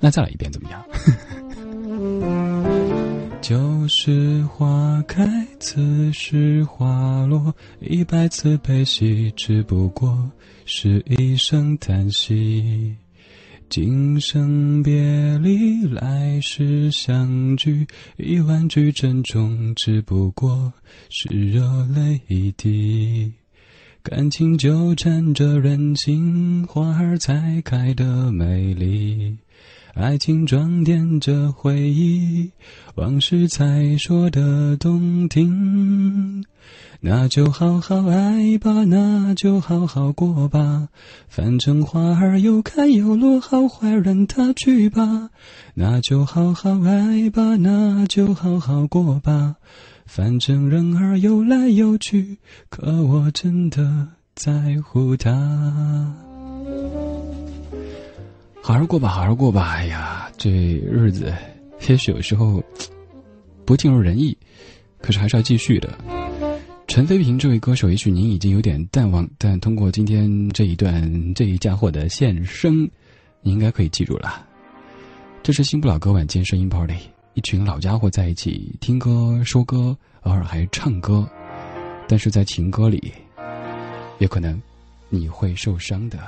那再来一遍怎么样？旧 时花开，此时花落，一百次悲喜，只不过是一声叹息。今生别离，来世相聚，一万句珍重，只不过是热泪一滴。感情纠缠着人心，花儿才开得美丽；爱情装点着回忆，往事才说得动听。那就好好爱吧，那就好好过吧，反正花儿有开有落，好坏任它去吧。那就好好爱吧，那就好好过吧，反正人儿有来有去，可我真的在乎他。好好过吧，好好过吧。哎呀，这日子也许有时候不尽如人意，可是还是要继续的。陈飞平这位歌手，也许您已经有点淡忘，但通过今天这一段这一家伙的现声，你应该可以记住了。这是新不老歌晚间声音 party，一群老家伙在一起听歌说歌，偶尔还唱歌，但是在情歌里，也可能你会受伤的。